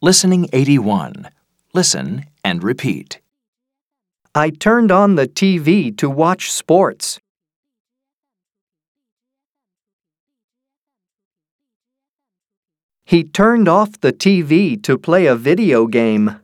Listening 81. Listen and repeat. I turned on the TV to watch sports. He turned off the TV to play a video game.